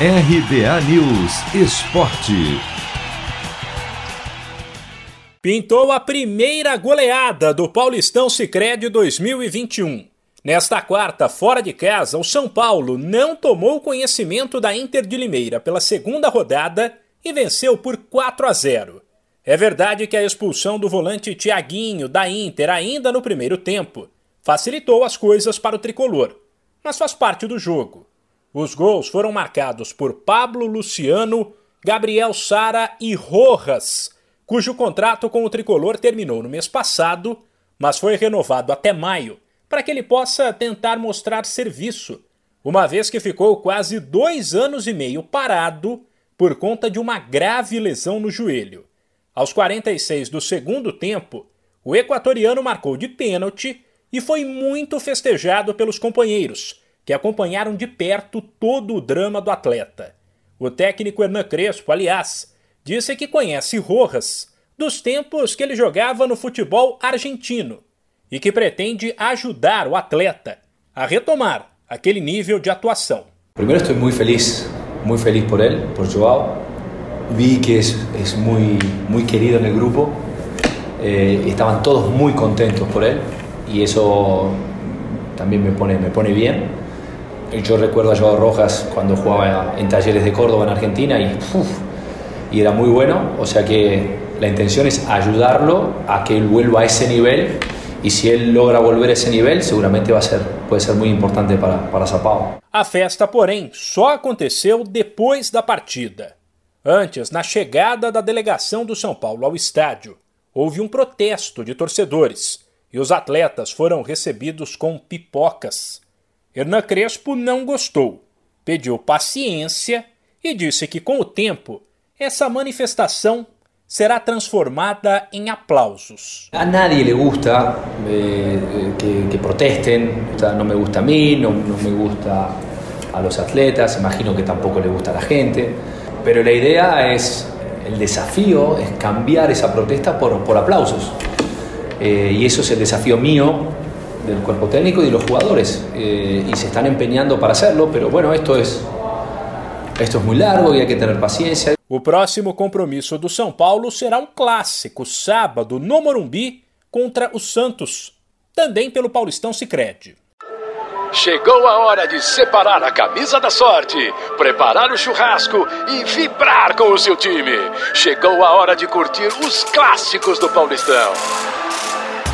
RBA News Esporte. Pintou a primeira goleada do Paulistão Sicredi 2021. Nesta quarta, fora de casa, o São Paulo não tomou conhecimento da Inter de Limeira pela segunda rodada e venceu por 4 a 0. É verdade que a expulsão do volante Thiaguinho da Inter ainda no primeiro tempo facilitou as coisas para o tricolor, mas faz parte do jogo. Os gols foram marcados por Pablo Luciano, Gabriel Sara e Rojas, cujo contrato com o tricolor terminou no mês passado, mas foi renovado até maio, para que ele possa tentar mostrar serviço, uma vez que ficou quase dois anos e meio parado por conta de uma grave lesão no joelho. Aos 46 do segundo tempo, o equatoriano marcou de pênalti e foi muito festejado pelos companheiros que acompanharam de perto todo o drama do atleta. O técnico Hernan Crespo, aliás, disse que conhece Rojas dos tempos que ele jogava no futebol argentino e que pretende ajudar o atleta a retomar aquele nível de atuação. Primeiro, estou muito feliz, muito feliz por ele, por João. Vi que é muito, muito querido no grupo. Eh, estaban todos muy contentos por él y eso también me pone, me pone bien. Yo recuerdo a Joao Rojas cuando jugaba en Talleres de Córdoba en Argentina y, uf, y era muy bueno, o sea que la intención es ayudarlo a que él vuelva a ese nivel y si él logra volver a esse nível, seguramente vai ser, pode ser muito importante para, para São Paulo. A festa, porém, só aconteceu depois da partida. Antes, na chegada da delegação do São Paulo ao estádio, houve um protesto de torcedores e os atletas foram recebidos com pipocas. Hernan Crespo não gostou, pediu paciência e disse que com o tempo essa manifestação será transformada em aplausos. A nadie le gusta eh, que, que, protesten, no me gusta a no, no, me gusta a los atletas, imagino que tampoco le gusta a la gente, pero la idea es, el desafío es cambiar esa protesta por, por aplausos. Eh, y eso es el desafío mío del cuerpo técnico y de los jugadores. Eh, y se están empeñando para hacerlo, pero bueno, esto es, esto es muy largo y hay que tener paciencia. O próximo compromisso do São Paulo será um clássico, sábado, no Morumbi, contra o Santos, também pelo Paulistão Sicredi. Chegou a hora de separar a camisa da sorte, preparar o churrasco e vibrar com o seu time. Chegou a hora de curtir os clássicos do Paulistão.